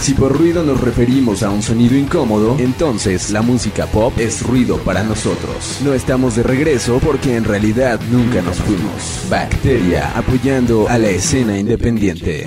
Si por ruido nos referimos a un sonido incómodo, entonces la música pop es ruido para nosotros. No estamos de regreso porque en realidad nunca nos fuimos. Bacteria apoyando a la escena independiente.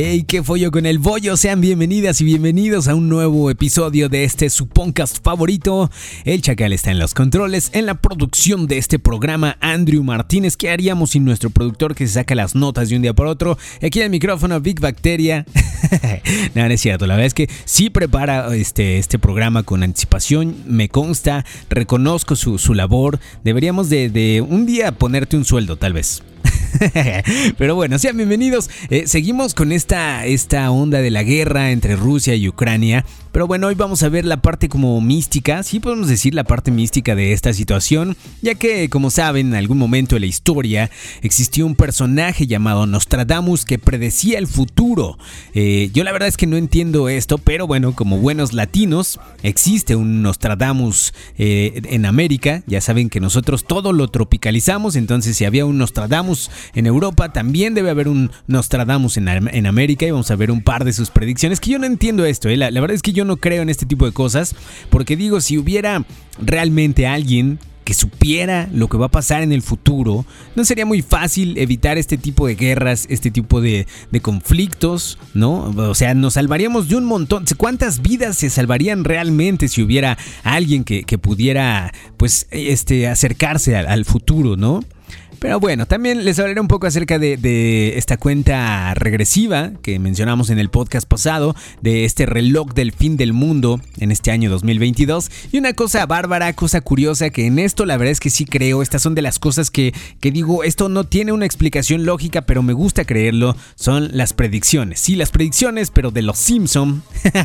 Hey, qué follo con el bollo. Sean bienvenidas y bienvenidos a un nuevo episodio de este su podcast favorito. El Chacal está en los controles, en la producción de este programa, Andrew Martínez. ¿Qué haríamos sin nuestro productor que se saca las notas de un día por otro? Aquí en el micrófono, Big Bacteria. no, no es cierto. La verdad es que sí prepara este, este programa con anticipación. Me consta, reconozco su, su labor. Deberíamos de, de un día ponerte un sueldo, tal vez. Pero bueno, sean bienvenidos. Eh, seguimos con esta, esta onda de la guerra entre Rusia y Ucrania. Pero bueno, hoy vamos a ver la parte como mística, sí podemos decir la parte mística de esta situación, ya que como saben, en algún momento de la historia existió un personaje llamado Nostradamus que predecía el futuro. Eh, yo la verdad es que no entiendo esto, pero bueno, como buenos latinos, existe un Nostradamus eh, en América, ya saben que nosotros todo lo tropicalizamos, entonces si había un Nostradamus en Europa, también debe haber un Nostradamus en, en América y vamos a ver un par de sus predicciones, que yo no entiendo esto, eh. la, la verdad es que yo no creo en este tipo de cosas, porque digo, si hubiera realmente alguien que supiera lo que va a pasar en el futuro, no sería muy fácil evitar este tipo de guerras, este tipo de, de, conflictos, ¿no? O sea, nos salvaríamos de un montón. ¿Cuántas vidas se salvarían realmente si hubiera alguien que, que pudiera, pues, este, acercarse al, al futuro, ¿no? Pero bueno, también les hablaré un poco acerca de, de, esta cuenta regresiva que mencionamos en el podcast pasado, de este reloj del fin del mundo en este año 2022. Y una cosa bárbara, cosa curiosa, que en esto la verdad es que sí creo, estas son de las cosas que, que digo, esto no tiene una explicación lógica, pero me gusta creerlo, son las predicciones. Sí, las predicciones, pero de los Simpson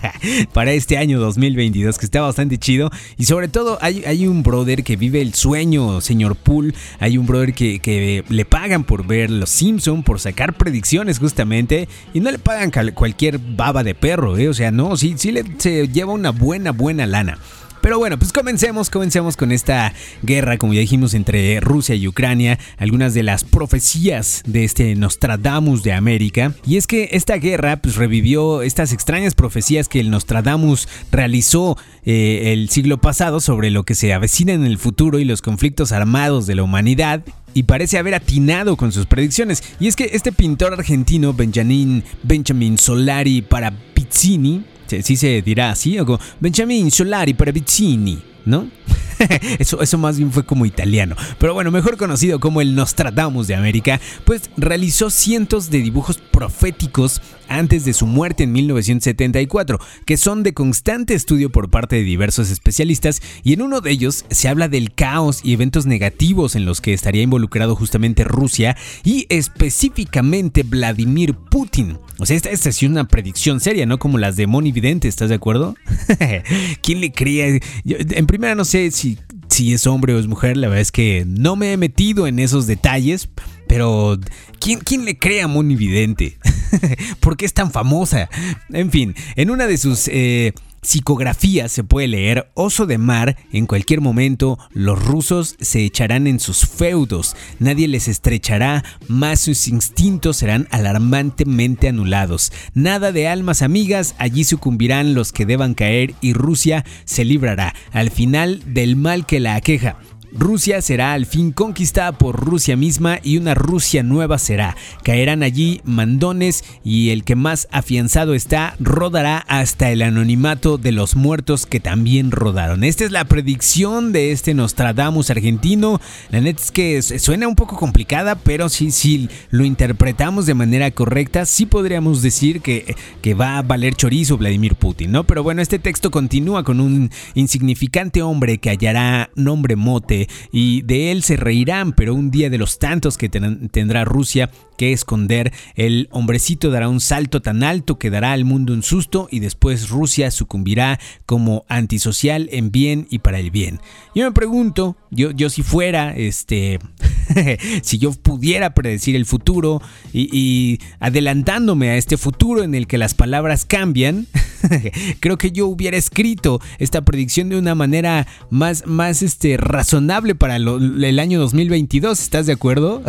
para este año 2022, que está bastante chido. Y sobre todo hay, hay un brother que vive el sueño, señor Pool, hay un brother que que le pagan por ver Los Simpson, por sacar predicciones justamente, y no le pagan cualquier baba de perro, ¿eh? o sea, no, sí, sí le, se lleva una buena, buena lana. Pero bueno, pues comencemos, comencemos con esta guerra, como ya dijimos, entre Rusia y Ucrania, algunas de las profecías de este Nostradamus de América. Y es que esta guerra pues revivió estas extrañas profecías que el Nostradamus realizó eh, el siglo pasado sobre lo que se avecina en el futuro y los conflictos armados de la humanidad y parece haber atinado con sus predicciones. Y es que este pintor argentino, Benjamin, Benjamin Solari para Pizzini, sí se dirá así, o Benjamin Solari para Pizzini, ¿no? eso, eso más bien fue como italiano. Pero bueno, mejor conocido como el Nostradamus de América, pues realizó cientos de dibujos proféticos antes de su muerte en 1974, que son de constante estudio por parte de diversos especialistas, y en uno de ellos se habla del caos y eventos negativos en los que estaría involucrado justamente Rusia y específicamente Vladimir Putin. O sea, esta, esta es una predicción seria, no como las de Moni Vidente, ¿estás de acuerdo? ¿Quién le creía? En primera no sé si, si es hombre o es mujer, la verdad es que no me he metido en esos detalles, pero ¿quién, quién le cree a Moni Vidente? ¿Por qué es tan famosa? En fin, en una de sus... Eh, psicografía se puede leer Oso de mar, en cualquier momento los rusos se echarán en sus feudos, nadie les estrechará, más sus instintos serán alarmantemente anulados. Nada de almas amigas, allí sucumbirán los que deban caer y Rusia se librará al final del mal que la aqueja. Rusia será al fin conquistada por Rusia misma y una Rusia nueva será. Caerán allí mandones y el que más afianzado está rodará hasta el anonimato de los muertos que también rodaron. Esta es la predicción de este Nostradamus argentino. La neta es que suena un poco complicada, pero si, lo interpretamos de manera correcta, sí podríamos decir que, que va a valer chorizo Vladimir Putin, ¿no? Pero bueno, este texto continúa con un insignificante hombre que hallará nombre mote y de él se reirán, pero un día de los tantos que ten tendrá Rusia que esconder, el hombrecito dará un salto tan alto que dará al mundo un susto y después Rusia sucumbirá como antisocial en bien y para el bien. Yo me pregunto, yo, yo si fuera, este, si yo pudiera predecir el futuro y, adelantándome a este futuro en el que las palabras cambian, Creo que yo hubiera escrito esta predicción de una manera más, más este, razonable para el año 2022, ¿estás de acuerdo?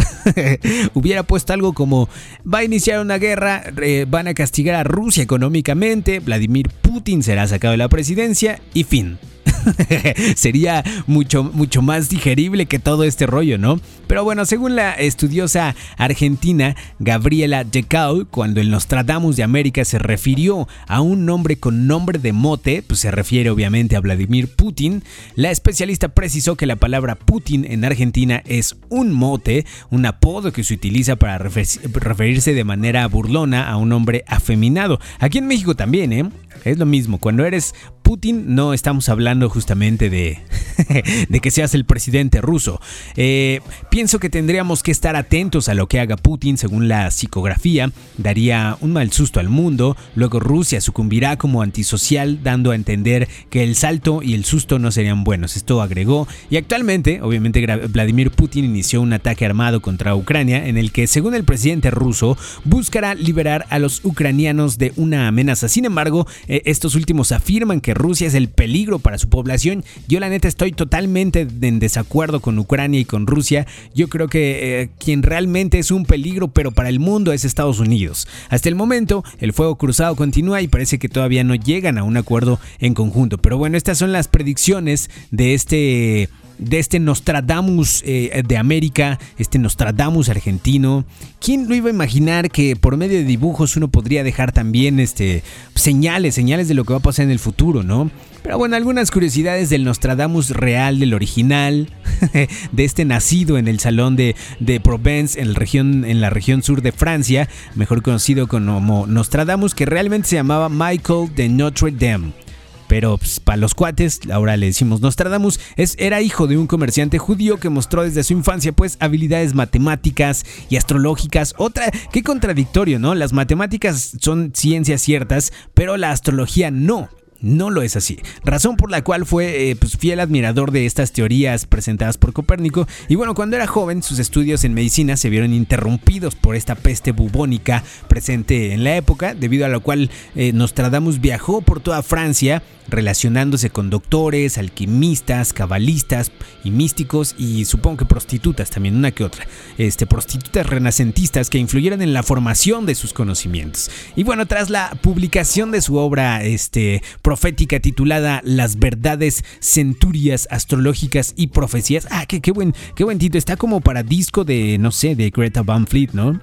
hubiera puesto algo como, va a iniciar una guerra, van a castigar a Rusia económicamente, Vladimir Putin será sacado de la presidencia y fin. Sería mucho, mucho más digerible que todo este rollo, ¿no? Pero bueno, según la estudiosa argentina Gabriela Decau, cuando el Nostradamus de América se refirió a un nombre con nombre de mote, pues se refiere obviamente a Vladimir Putin, la especialista precisó que la palabra Putin en Argentina es un mote, un apodo que se utiliza para referirse de manera burlona a un hombre afeminado. Aquí en México también, ¿eh? Es lo mismo, cuando eres Putin no estamos hablando justamente de, de que seas el presidente ruso. Eh, pienso que tendríamos que estar atentos a lo que haga Putin según la psicografía. Daría un mal susto al mundo. Luego Rusia sucumbirá como antisocial dando a entender que el salto y el susto no serían buenos. Esto agregó. Y actualmente, obviamente Vladimir Putin inició un ataque armado contra Ucrania en el que según el presidente ruso buscará liberar a los ucranianos de una amenaza. Sin embargo, eh, estos últimos afirman que Rusia es el peligro para su población. Yo la neta estoy totalmente en desacuerdo con Ucrania y con Rusia. Yo creo que eh, quien realmente es un peligro, pero para el mundo, es Estados Unidos. Hasta el momento, el fuego cruzado continúa y parece que todavía no llegan a un acuerdo en conjunto. Pero bueno, estas son las predicciones de este de este Nostradamus eh, de América, este Nostradamus argentino. ¿Quién lo iba a imaginar que por medio de dibujos uno podría dejar también este, señales, señales de lo que va a pasar en el futuro, ¿no? Pero bueno, algunas curiosidades del Nostradamus real, del original, de este nacido en el salón de, de Provence, en, región, en la región sur de Francia, mejor conocido como Nostradamus, que realmente se llamaba Michael de Notre Dame pero pues, para los cuates, ahora le decimos Nostradamus, es, era hijo de un comerciante judío que mostró desde su infancia pues habilidades matemáticas y astrológicas. Otra, qué contradictorio, ¿no? Las matemáticas son ciencias ciertas, pero la astrología no. No lo es así, razón por la cual fue eh, pues, fiel admirador de estas teorías presentadas por Copérnico y bueno, cuando era joven sus estudios en medicina se vieron interrumpidos por esta peste bubónica presente en la época, debido a lo cual eh, Nostradamus viajó por toda Francia relacionándose con doctores, alquimistas, cabalistas y místicos y supongo que prostitutas también, una que otra. Este, prostitutas renacentistas que influyeron en la formación de sus conocimientos. Y bueno, tras la publicación de su obra este, profética titulada Las verdades centurias astrológicas y profecías, ah, qué, qué, buen, qué buen título, está como para disco de, no sé, de Greta Van Fleet, ¿no?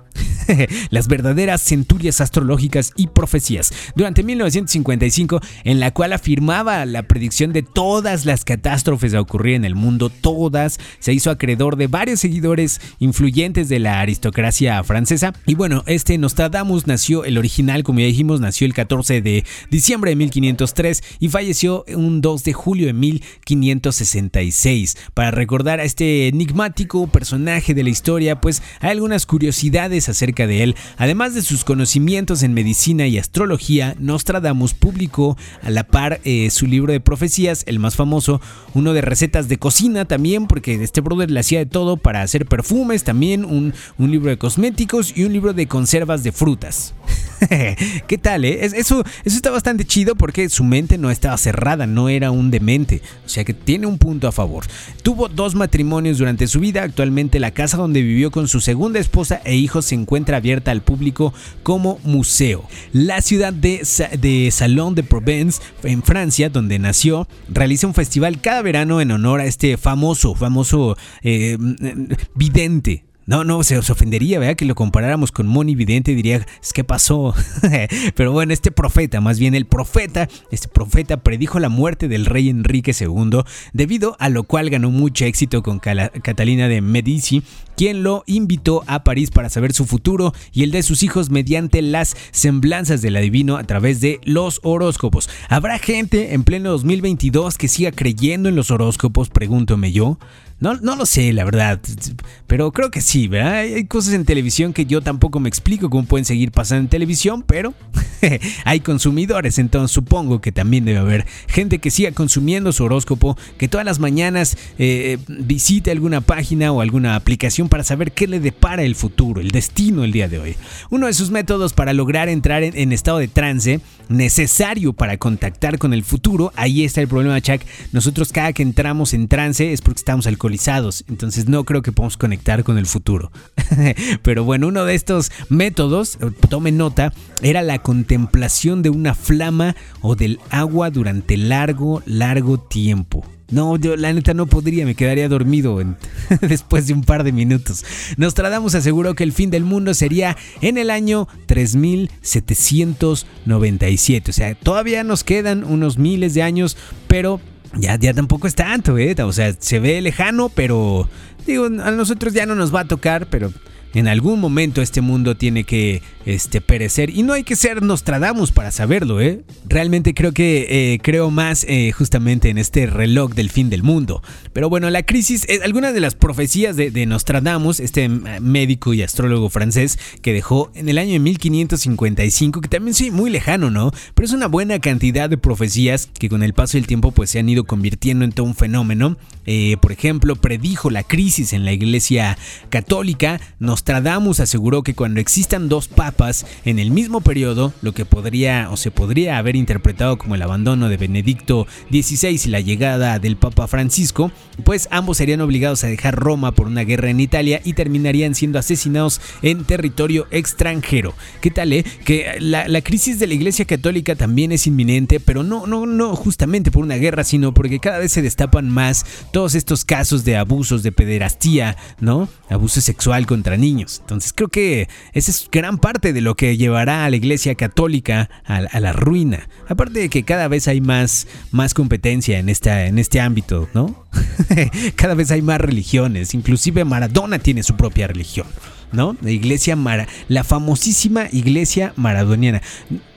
las verdaderas centurias astrológicas y profecías, durante 1955, en la cual afirmaba la predicción de todas las catástrofes a ocurrir en el mundo, todas, se hizo acreedor de varios seguidores influyentes de la aristocracia francesa. Y bueno, este Nostradamus nació, el original, como ya dijimos, nació el 14 de diciembre de 1503 y falleció un 2 de julio de 1566. Para recordar a este enigmático personaje de la historia, pues hay algunas curiosidades acerca de él. Además de sus conocimientos en medicina y astrología, Nostradamus publicó a la par eh, su libro de profecías, el más famoso, uno de recetas de cocina también, porque este brother le hacía de todo para hacer perfumes, también un, un libro de cosméticos y un libro de conservas de frutas. ¿Qué tal, eh? Eso, está bastante chido porque su mente no estaba cerrada, no era un demente. O sea que tiene un punto a favor. Tuvo dos matrimonios durante su vida. Actualmente la casa donde vivió con su segunda esposa e hijos se encuentra abierta al público como museo. La ciudad de, de Salon de Provence, en Francia, donde nació, realiza un festival cada verano en honor a este famoso, famoso eh, vidente no, no, se os ofendería, ¿verdad? Que lo comparáramos con Moni Vidente, diría, ¿qué pasó? Pero bueno, este profeta, más bien el profeta, este profeta predijo la muerte del rey Enrique II, debido a lo cual ganó mucho éxito con Catalina de Medici, quien lo invitó a París para saber su futuro y el de sus hijos mediante las semblanzas del adivino a través de los horóscopos. ¿Habrá gente en pleno 2022 que siga creyendo en los horóscopos? Pregúntome yo. No, no lo sé, la verdad. Pero creo que sí, ¿verdad? Hay cosas en televisión que yo tampoco me explico cómo pueden seguir pasando en televisión, pero hay consumidores, entonces supongo que también debe haber gente que siga consumiendo su horóscopo, que todas las mañanas eh, visite alguna página o alguna aplicación para saber qué le depara el futuro, el destino el día de hoy. Uno de sus métodos para lograr entrar en, estado de trance necesario para contactar con el futuro, ahí está el problema, Chuck. Nosotros cada que entramos en trance es porque estamos alcoholizados, entonces no creo que podamos conectar con el futuro. Pero bueno, uno de estos métodos, tome nota, era la contemplación de una flama o del agua durante largo, largo tiempo. No, yo la neta no podría, me quedaría dormido después de un par de minutos. Nostradamus aseguró que el fin del mundo sería en el año 3797. O sea, todavía nos quedan unos miles de años, pero ya, ya tampoco es tanto, ¿eh? O sea, se ve lejano, pero digo, a nosotros ya no nos va a tocar, pero en algún momento este mundo tiene que este, perecer y no hay que ser Nostradamus para saberlo, ¿eh? Realmente creo que eh, creo más eh, justamente en este reloj del fin del mundo. Pero bueno, la crisis, eh, algunas de las profecías de, Nostradamus, este médico y astrólogo francés que dejó en el año de 1555, que también sí, muy lejano, ¿no? Pero es una buena cantidad de profecías que con el paso del tiempo pues se han ido convirtiendo en todo un fenómeno. por ejemplo, predijo la crisis en la iglesia católica, nos Nostradamus aseguró que cuando existan dos papas en el mismo periodo, lo que podría o se podría haber interpretado como el abandono de Benedicto XVI y la llegada del Papa Francisco, pues ambos serían obligados a dejar Roma por una guerra en Italia y terminarían siendo asesinados en territorio extranjero. ¿Qué tal, eh? Que la, la crisis de la Iglesia Católica también es inminente, pero no, no, no justamente por una guerra, sino porque cada vez se destapan más todos estos casos de abusos, de pederastía, ¿no? Abuso sexual contra niños entonces creo que esa es gran parte de lo que llevará a la Iglesia Católica a, la ruina. Aparte de que cada vez hay más, más competencia en, esta, en este ámbito, ¿no? cada vez hay más religiones, inclusive Maradona tiene su propia religión. ¿No? La iglesia Mara, la famosísima iglesia maradoniana.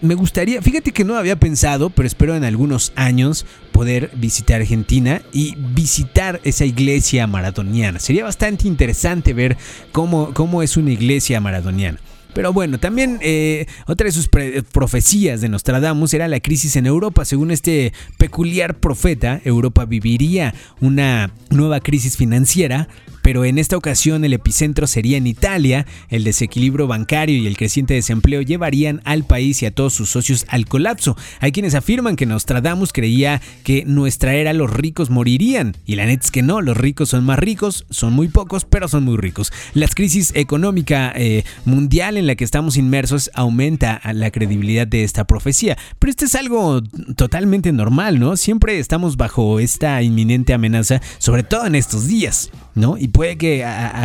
Me gustaría, fíjate que no había pensado, pero espero en algunos años poder visitar Argentina y visitar esa iglesia maradoniana. Sería bastante interesante ver cómo, cómo es una iglesia maradoniana. Pero bueno, también eh, otra de sus profecías de Nostradamus era la crisis en Europa. Según este peculiar profeta, Europa viviría una nueva crisis financiera pero en esta ocasión el epicentro sería en Italia. El desequilibrio bancario y el creciente desempleo llevarían al país y a todos sus socios al colapso. Hay quienes afirman que Nostradamus creía que nuestra era los ricos morirían, y la neta es que no, los ricos son más ricos, son muy pocos, pero son muy ricos. La crisis económica eh, mundial en la que estamos inmersos aumenta la credibilidad de esta profecía, pero esto es algo totalmente normal, ¿no? Siempre estamos bajo esta inminente amenaza, sobre todo en estos días, ¿no? Y puede que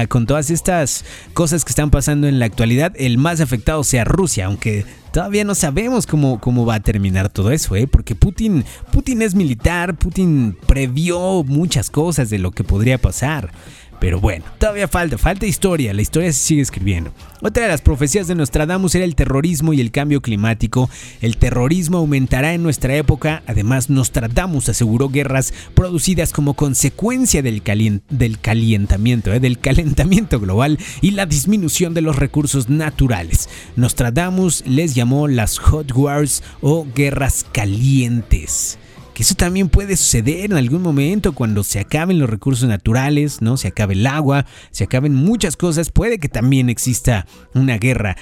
con todas estas cosas que están pasando en la actualidad, el más afectado sea Rusia, aunque todavía no sabemos cómo, cómo va a terminar todo eso, ¿eh? porque Putin, Putin es militar, Putin previó muchas cosas de lo que podría pasar. Pero bueno, todavía falta, falta historia, la historia se sigue escribiendo. Otra de las profecías de Nostradamus era el terrorismo y el cambio climático. El terrorismo aumentará en nuestra época, además Nostradamus aseguró guerras producidas como consecuencia del, del calentamiento, ¿eh? del calentamiento global y la disminución de los recursos naturales. Nostradamus les llamó las Hot Wars o guerras calientes eso también puede suceder en algún momento cuando se acaben los recursos naturales, ¿no? Se acabe el agua, se acaben muchas cosas, puede que también exista una guerra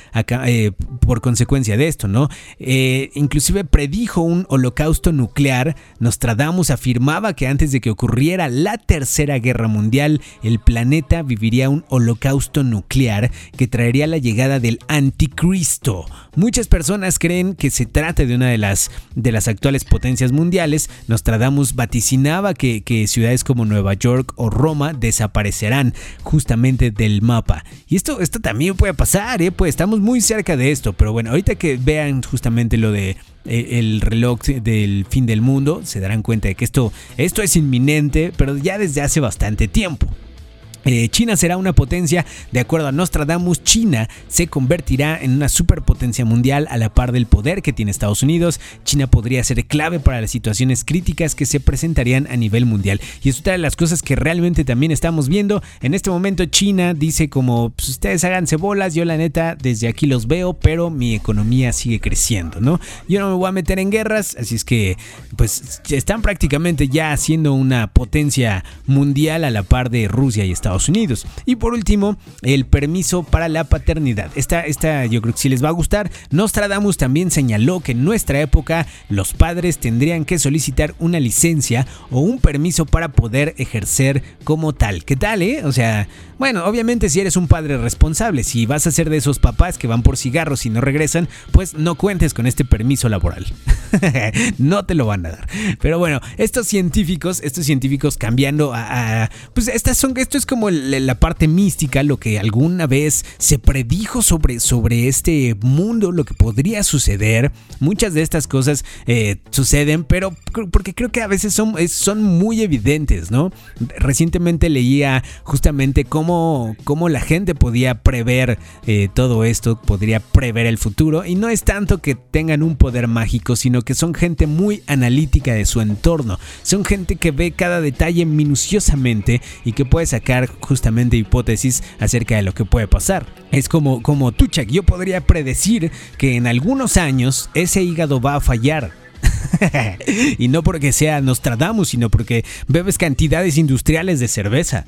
eh, por consecuencia de esto, ¿no? Eh, inclusive predijo un holocausto nuclear, Nostradamus afirmaba que antes de que ocurriera la tercera guerra mundial, el planeta viviría un holocausto nuclear que traería la llegada del anticristo. Muchas personas creen que se trata de una de las, de las actuales potencias mundiales, Nostradamus vaticinaba que, ciudades como Nueva York o Roma desaparecerán justamente del mapa. Y esto, esto también puede pasar, ¿eh? pues estamos muy cerca de esto, pero bueno, ahorita que vean justamente lo de eh, el reloj del fin del mundo, se darán cuenta de que esto, esto es inminente, pero ya desde hace bastante tiempo. Eh, China será una potencia, de acuerdo a Nostradamus, China se convertirá en una superpotencia mundial a la par del poder que tiene Estados Unidos. China podría ser clave para las situaciones críticas que se presentarían a nivel mundial. Y es otra de las cosas que realmente también estamos viendo. En este momento China dice como, pues ustedes háganse bolas, yo la neta desde aquí los veo, pero mi economía sigue creciendo, ¿no? Yo no me voy a meter en guerras, así es que pues están prácticamente ya siendo una potencia mundial a la par de Rusia y Estados Unidos. Y por último, el permiso para la paternidad. Esta, esta yo creo que si les va a gustar. Nostradamus también señaló que en nuestra época los padres tendrían que solicitar una licencia o un permiso para poder ejercer como tal. ¿Qué tal, eh? O sea, bueno, obviamente si eres un padre responsable, si vas a ser de esos papás que van por cigarros y no regresan, pues no cuentes con este permiso laboral. no te lo van a dar. Pero bueno, estos científicos, estos científicos cambiando a, pues estas son, esto es como la parte mística, lo que alguna vez se predijo sobre, sobre este mundo, lo que podría suceder. Muchas de estas cosas eh, suceden, pero porque creo que a veces son, son muy evidentes, ¿no? Recientemente leía justamente cómo, cómo la gente podía prever eh, todo esto, podría prever el futuro, y no es tanto que tengan un poder mágico, sino que son gente muy analítica de su entorno, son gente que ve cada detalle minuciosamente y que puede sacar justamente hipótesis acerca de lo que puede pasar. Es como, como Tuchak, yo podría predecir que en algunos años ese hígado va a fallar y no porque sea Nostradamus, sino porque bebes cantidades industriales de cerveza.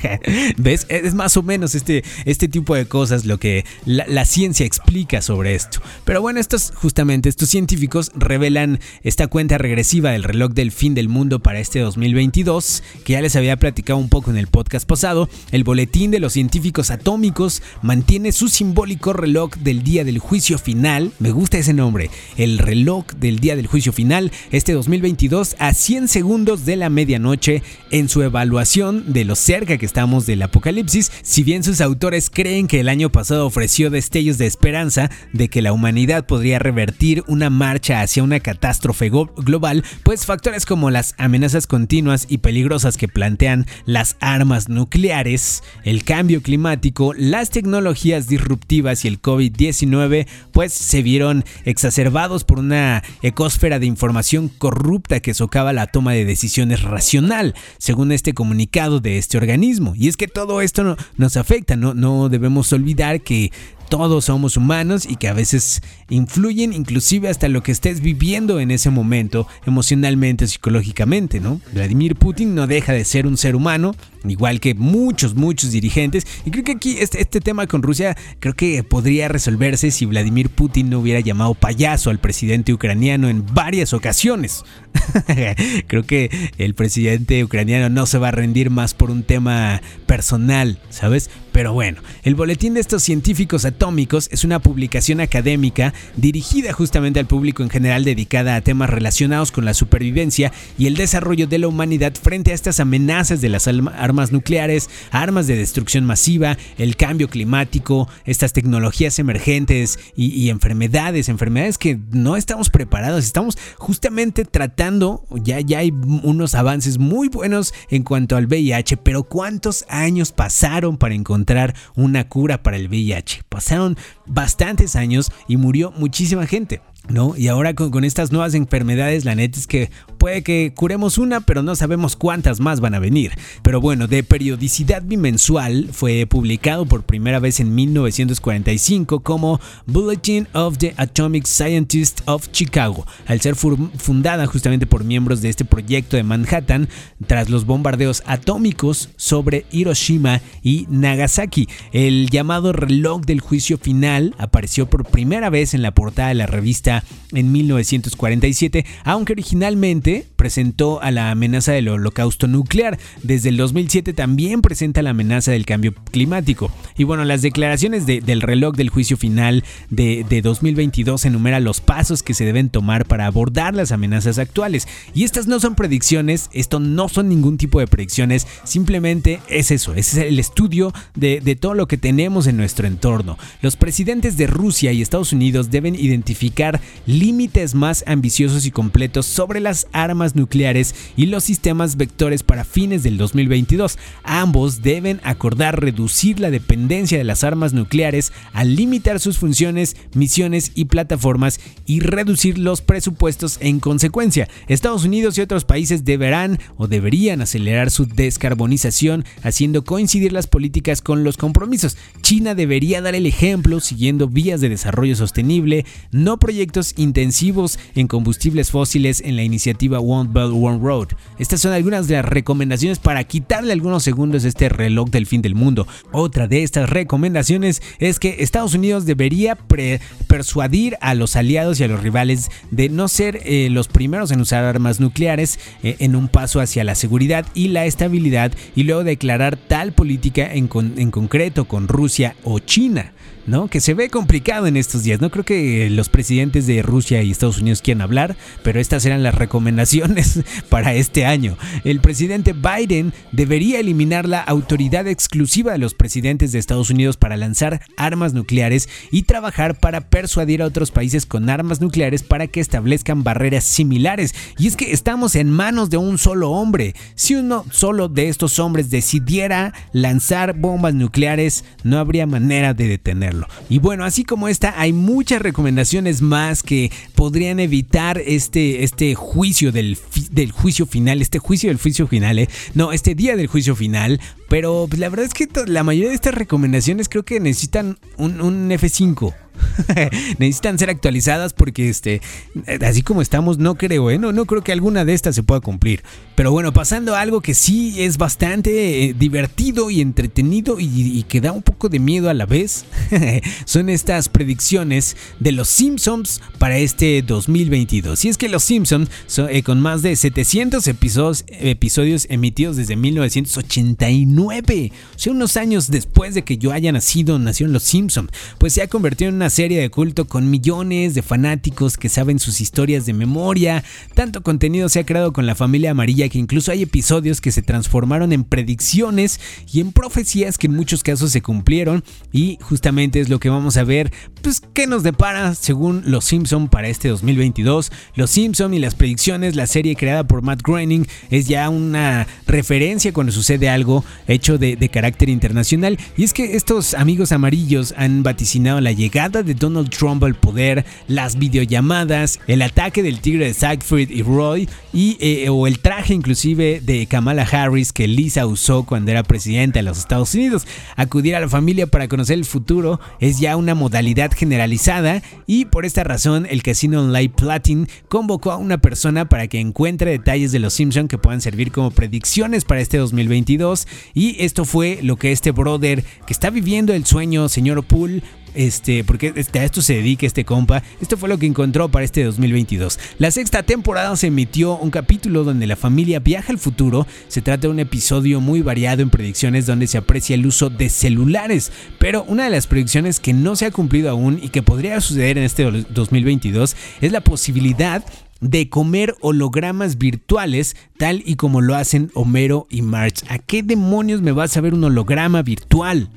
¿Ves? Es más o menos este, este tipo de cosas lo que la, ciencia explica sobre esto. Pero bueno, estos justamente, estos científicos revelan esta cuenta regresiva del reloj del fin del mundo para este 2022, que ya les había platicado un poco en el podcast pasado. El boletín de los científicos atómicos mantiene su simbólico reloj del día del juicio final. Me gusta ese nombre, el reloj del día del juicio final este 2022 a 100 segundos de la medianoche en su evaluación de lo cerca que estamos del apocalipsis, si bien sus autores creen que el año pasado ofreció destellos de esperanza de que la humanidad podría revertir una marcha hacia una catástrofe global, pues factores como las amenazas continuas y peligrosas que plantean las armas nucleares, el cambio climático, las tecnologías disruptivas y el COVID-19, pues se vieron exacerbados por una ecosfera de información corrupta que socava la toma de decisiones racional, según este comunicado de este organismo. Y es que todo esto nos afecta, no, no debemos olvidar que todos somos humanos y que a veces influyen inclusive hasta lo que estés viviendo en ese momento, emocionalmente, psicológicamente, ¿no? Vladimir Putin no deja de ser un ser humano, igual que muchos, muchos dirigentes. Y creo que aquí este, este tema con Rusia creo que podría resolverse si Vladimir Putin no hubiera llamado payaso al presidente ucraniano en varias ocasiones. creo que el presidente ucraniano no se va a rendir más por un tema personal, ¿sabes? Pero bueno, el boletín de estos científicos atómicos es una publicación académica dirigida justamente al público en general dedicada a temas relacionados con la supervivencia y el desarrollo de la humanidad frente a estas amenazas de las armas nucleares, armas de destrucción masiva, el cambio climático, estas tecnologías emergentes y, enfermedades, enfermedades que no estamos preparados, estamos justamente tratando, ya, ya hay unos avances muy buenos en cuanto al VIH, pero ¿cuántos años pasaron para encontrar una cura para el VIH. Pasaron bastantes años y murió muchísima gente. ¿No? Y ahora con, estas nuevas enfermedades, la neta es que puede que curemos una, pero no sabemos cuántas más van a venir. Pero bueno, de periodicidad bimensual fue publicado por primera vez en 1945 como Bulletin of the Atomic Scientists of Chicago, al ser fundada justamente por miembros de este proyecto de Manhattan tras los bombardeos atómicos sobre Hiroshima y Nagasaki. El llamado reloj del juicio final apareció por primera vez en la portada de la revista en 1947, aunque originalmente presentó a la amenaza del holocausto nuclear. Desde el 2007 también presenta la amenaza del cambio climático. Y bueno, las declaraciones del reloj del juicio final de, de 2022 enumeran los pasos que se deben tomar para abordar las amenazas actuales. Y estas no son predicciones, esto no son ningún tipo de predicciones, simplemente es eso, es el estudio de todo lo que tenemos en nuestro entorno. Los presidentes de Rusia y Estados Unidos deben identificar límites más ambiciosos y completos sobre las armas nucleares y los sistemas vectores para fines del 2022. Ambos deben acordar reducir la dependencia de las armas nucleares al limitar sus funciones, misiones y plataformas y reducir los presupuestos en consecuencia. Estados Unidos y otros países deberán o deberían acelerar su descarbonización haciendo coincidir las políticas con los compromisos. China debería dar el ejemplo siguiendo vías de desarrollo sostenible, no proyectos intensivos en combustibles fósiles en la iniciativa One Belt One Road. Estas son algunas de las recomendaciones para quitarle algunos segundos a este reloj del fin del mundo. Otra de estas recomendaciones es que Estados Unidos debería persuadir a los aliados y a los rivales de no ser eh, los primeros en usar armas nucleares eh, en un paso hacia la seguridad y la estabilidad y luego declarar tal política en, en concreto con Rusia o China. ¿No? Que se ve complicado en estos días. No creo que los presidentes de Rusia y Estados Unidos quieran hablar, pero estas eran las recomendaciones para este año. El presidente Biden debería eliminar la autoridad exclusiva de los presidentes de Estados Unidos para lanzar armas nucleares y trabajar para persuadir a otros países con armas nucleares para que establezcan barreras similares. Y es que estamos en manos de un solo hombre. Si uno solo de estos hombres decidiera lanzar bombas nucleares, no habría manera de detenerlo. Y bueno, así como esta, hay muchas recomendaciones más que podrían evitar este, este juicio del, del juicio final, este juicio del juicio final, ¿eh? no, este día del juicio final. Pero pues, la verdad es que la mayoría de estas recomendaciones creo que necesitan un, un F5 necesitan ser actualizadas porque este así como estamos no creo, ¿eh? no, creo que alguna de estas se pueda cumplir. Pero bueno, pasando algo que sí es bastante eh, divertido y entretenido y, que da un poco de miedo a la vez, son estas predicciones de los Simpsons para este 2022. Y es que los Simpsons, eh, con más de 700 episodios, episodios emitidos desde 1989, o sea, unos años después de que yo haya nacido, nacieron los Simpsons, pues se ha convertido en una serie de culto con millones de fanáticos que saben sus historias de memoria. Tanto contenido se ha creado con la familia amarilla que incluso hay episodios que se transformaron en predicciones y en profecías que en muchos casos se cumplieron. Y justamente es lo que vamos a ver, pues, qué nos depara según Los Simpson para este 2022. Los Simpson y las predicciones, la serie creada por Matt Groening, es ya una referencia cuando sucede algo hecho de, carácter internacional. Y es que estos amigos amarillos han vaticinado la llegada de Donald Trump al poder, las videollamadas, el ataque del tigre de Siegfried y Roy y eh, o el traje inclusive de Kamala Harris que Lisa usó cuando era presidenta de los Estados Unidos. Acudir a la familia para conocer el futuro es ya una modalidad generalizada y por esta razón el casino online Platin convocó a una persona para que encuentre detalles de los Simpson que puedan servir como predicciones para este 2022 y esto fue lo que este brother que está viviendo el sueño, señor Poole, este, porque este, a esto se dedica este compa. Esto fue lo que encontró para este 2022. La sexta temporada se emitió un capítulo donde la familia viaja al futuro. Se trata de un episodio muy variado en predicciones donde se aprecia el uso de celulares. Pero una de las predicciones que no se ha cumplido aún y que podría suceder en este 2022 es la posibilidad de comer hologramas virtuales tal y como lo hacen Homero y Marge. ¿A qué demonios me vas a ver un holograma virtual?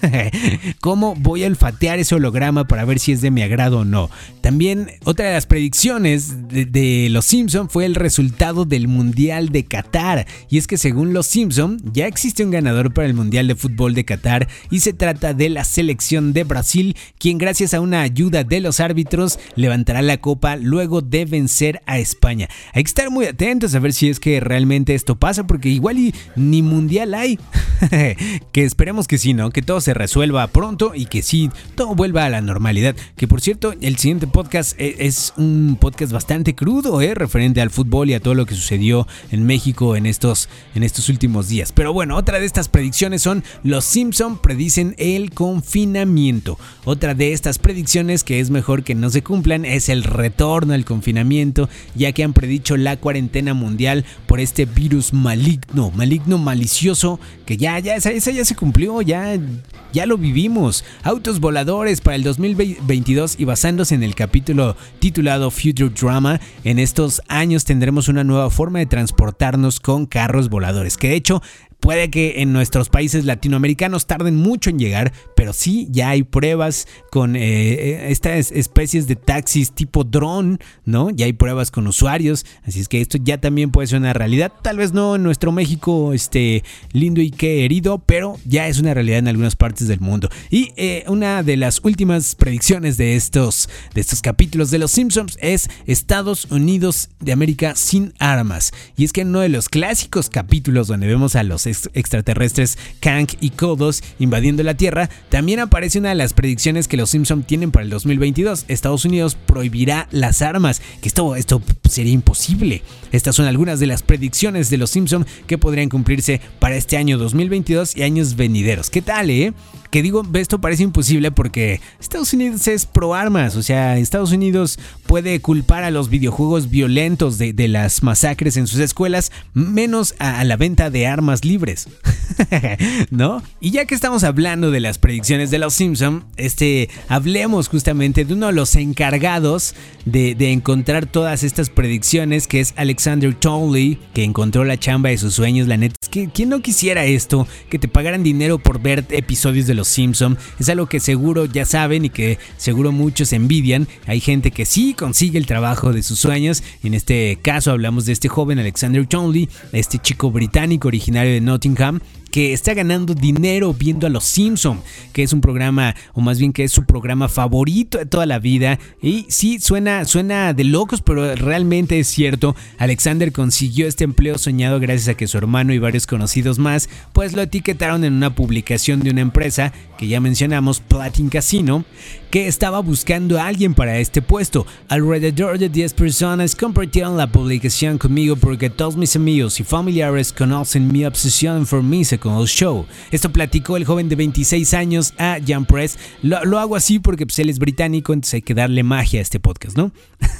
¿Cómo voy a olfatear ese holograma para ver si es de mi agrado o no? También otra de las predicciones de, Los Simpson fue el resultado del Mundial de Qatar. Y es que según Los Simpson ya existe un ganador para el Mundial de Fútbol de Qatar y se trata de la selección de Brasil, quien gracias a una ayuda de los árbitros levantará la copa luego de vencer a España. Hay que estar muy atentos a ver si es que realmente esto pasa porque igual y ni Mundial hay. que esperemos que sí, ¿no? Que todo se resuelva pronto y que sí, todo vuelva a la normalidad. Que por cierto, el siguiente podcast e, es un podcast bastante crudo, ¿eh? referente al fútbol y a todo lo que sucedió en México en estos, en estos últimos días. Pero bueno, otra de estas predicciones son los Simpson predicen el confinamiento. Otra de estas predicciones que es mejor que no se cumplan es el retorno al confinamiento, ya que han predicho la cuarentena mundial por este virus maligno, maligno, malicioso, que ya, ya, esa, esa ya se cumplió, ya ya lo vivimos. Autos voladores para el 2022 y basándose en el capítulo titulado Future Drama, en estos años tendremos una nueva forma de transportarnos con carros voladores, que de hecho Puede que en nuestros países latinoamericanos tarden mucho en llegar, pero sí ya hay pruebas con eh, eh, estas especies de taxis tipo dron, ¿no? Ya hay pruebas con usuarios, así es que esto ya también puede ser una realidad. Tal vez no en nuestro México este, lindo y querido, pero ya es una realidad en algunas partes del mundo. Y eh, una de las últimas predicciones de estos, de estos capítulos de Los Simpsons es Estados Unidos de América sin armas. Y es que en uno de los clásicos capítulos donde vemos a los extraterrestres Kang y Kodos invadiendo la Tierra, también aparece una de las predicciones que los Simpson tienen para el 2022. Estados Unidos prohibirá las armas, que esto, esto sería imposible. Estas son algunas de las predicciones de los Simpson que podrían cumplirse para este año 2022 y años venideros. ¿Qué tal, eh? Que digo, esto parece imposible porque Estados Unidos es pro armas, o sea, Estados Unidos puede culpar a los videojuegos violentos de, las masacres en sus escuelas, menos a, la venta de armas libres, ¿no? Y ya que estamos hablando de las predicciones de los Simpson, este, hablemos justamente de uno de los encargados de, encontrar todas estas predicciones, que es Alexander Townley, que encontró la chamba de sus sueños, la neta, que ¿quién no quisiera esto? Que te pagaran dinero por ver episodios de Simpson. Es algo que seguro ya saben y que seguro muchos envidian. Hay gente que sí consigue el trabajo de sus sueños. En este caso hablamos de este joven Alexander Townley, este chico británico originario de Nottingham, que está ganando dinero viendo a Los Simpson, que es un programa, o más bien que es su programa favorito de toda la vida. Y sí, suena, suena de locos, pero realmente es cierto. Alexander consiguió este empleo soñado gracias a que su hermano y varios conocidos más, pues lo etiquetaron en una publicación de una empresa que ya mencionamos, Platin Casino, que estaba buscando a alguien para este puesto. Alrededor de 10 personas compartieron la publicación conmigo porque todos mis amigos y familiares conocen mi obsesión por el show. Esto platicó el joven de 26 años a Jan Press. Lo, hago así porque pues, él es británico, entonces hay que darle magia a este podcast, ¿no?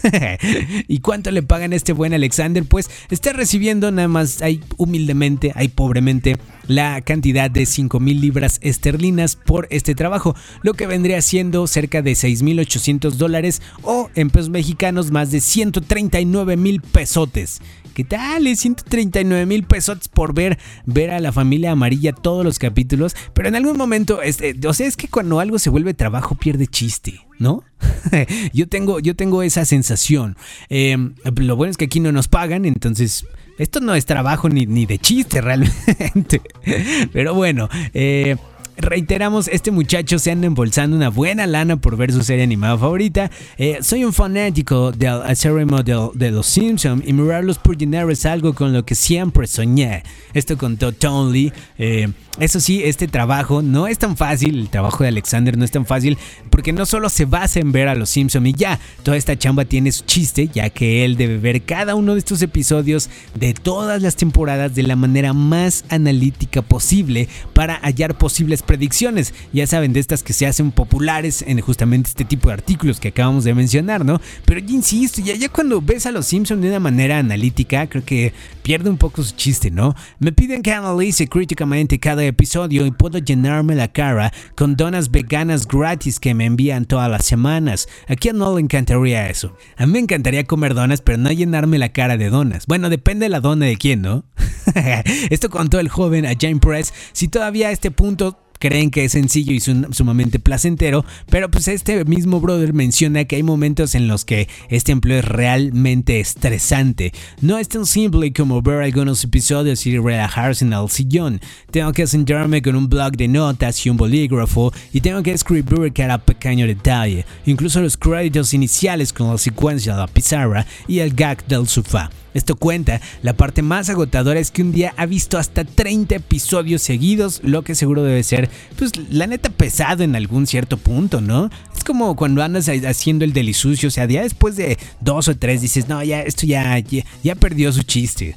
¿Y cuánto le pagan a este buen Alexander? Pues está recibiendo nada más, humildemente, ahí pobremente, la cantidad de 5 mil libras esterlinas por este trabajo, lo que vendría siendo cerca de 6.800 dólares o en pesos mexicanos más de 139 mil pesotes. ¿Qué tal? 139 mil pesos por ver, ver a la familia amarilla todos los capítulos. Pero en algún momento, este, o sea, es que cuando algo se vuelve trabajo pierde chiste, ¿no? yo, tengo, yo tengo esa sensación. Em, lo bueno es que aquí no nos pagan, entonces esto no es trabajo ni, ni de chiste realmente. Pero bueno, eh, reiteramos, este muchacho se anda embolsando una buena lana por ver su serie animada favorita. Eh, soy un fanático del acérrimo de, de, los Simpsons y mirarlos por dinero es algo con lo que siempre soñé. Esto contó Tony. Eh, eso sí, este trabajo no es tan fácil, el trabajo de Alexander no es tan fácil, porque no solo se basa en ver a los Simpsons y ya, toda esta chamba tiene su chiste, ya que él debe ver cada uno de estos episodios de todas las temporadas de la manera más analítica posible para hallar posibles predicciones. Ya saben, de estas que se hacen populares en justamente este tipo de artículos que acabamos de mencionar, ¿no? Pero yo insisto, ya, ya cuando ves a los Simpsons de una manera analítica, creo que pierde un poco su chiste, ¿no? Me piden que analice críticamente cada episodio y puedo llenarme la cara con donas veganas gratis que me envían todas las semanas. ¿A quién no le encantaría eso? A mí me encantaría comer donas, pero no llenarme la cara de donas. Bueno, depende de la dona de quién, ¿no? Esto contó el joven a Jane Press. Si todavía a este punto creen que es sencillo y sumamente placentero, pero pues este mismo brother menciona que hay momentos en los que este empleo es realmente estresante. No es tan simple como ver algunos episodios y relajarse en el sillón. Tengo que sentarme con un blog de notas y un bolígrafo y tengo que escribir cada pequeño detalle, incluso los créditos iniciales con la secuencia de la pizarra y el gag del sofá. Esto cuenta, la parte más agotadora es que un día ha visto hasta 30 episodios seguidos, lo que seguro debe ser, pues la neta pesado en algún cierto punto, ¿no? Es como cuando andas haciendo el delisucio, o sea, ya después de dos o tres dices, no, ya, esto ya, ya, perdió su chiste.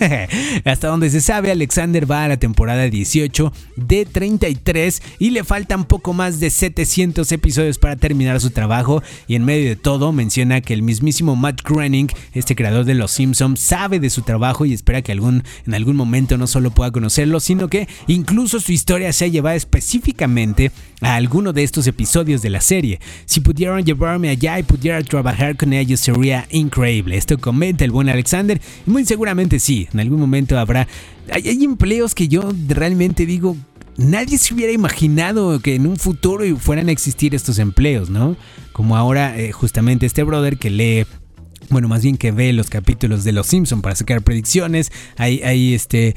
hasta donde se sabe, Alexander va a la temporada 18 de 33 y le faltan poco más de 700 episodios para terminar su trabajo y en medio de todo menciona que el mismísimo Matt Groening, este creador de Los Sims, sabe de su trabajo y espera que algún, en algún momento no solo pueda conocerlo, sino que incluso su historia sea llevada va específicamente a alguno de estos episodios de la serie. Si pudieran llevarme allá y pudiera trabajar con ellos sería increíble. Esto comenta el buen Alexander y muy seguramente sí, en algún momento habrá... Hay, hay empleos que yo realmente digo, nadie se hubiera imaginado que en un futuro fueran a existir estos empleos, ¿no? Como ahora eh, justamente este brother que lee bueno, más bien que ve los capítulos de Los Simpson para sacar predicciones. Hay, hay este,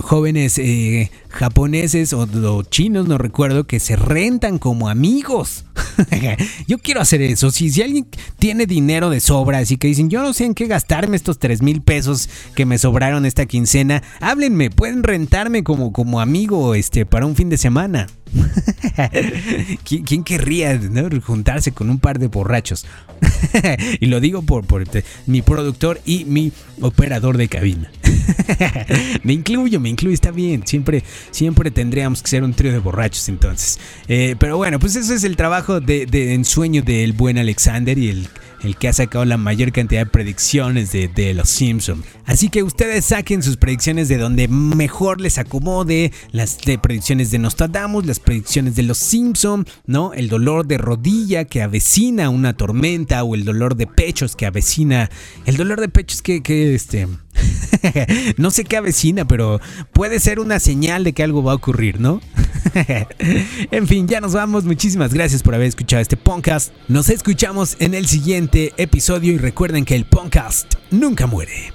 jóvenes eh, japoneses o, o, chinos, no recuerdo, que se rentan como amigos. yo quiero hacer eso. Si, si alguien tiene dinero de sobra, así que dicen, yo no sé en qué gastarme estos 3 mil pesos que me sobraron esta quincena, háblenme, pueden rentarme como, como amigo este, para un fin de semana. ¿Quién, querría juntarse con un par de borrachos? y lo digo por, por mi productor y mi operador de cabina. me incluyo, me incluyo, está bien. Siempre, siempre tendríamos que ser un trío de borrachos entonces. Eh, pero bueno, pues eso es el trabajo de, de ensueño del buen Alexander y el el que ha sacado la mayor cantidad de predicciones de, los Simpsons. Así que ustedes saquen sus predicciones de donde mejor les acomode, las de predicciones de Nostradamus, las predicciones de los Simpsons, ¿no? El dolor de rodilla que avecina una tormenta o el dolor de pechos que avecina. El dolor de pechos que, que este no sé qué avecina, pero puede ser una señal de que algo va a ocurrir, ¿no? en fin, ya nos vamos. Muchísimas gracias por haber escuchado este podcast. Nos escuchamos en el siguiente episodio y recuerden que el podcast nunca muere.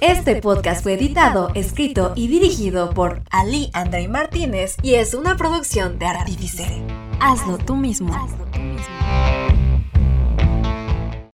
Este podcast fue editado, escrito y dirigido por Ali André Martínez y es una producción de Artificer. Hazlo tú mismo.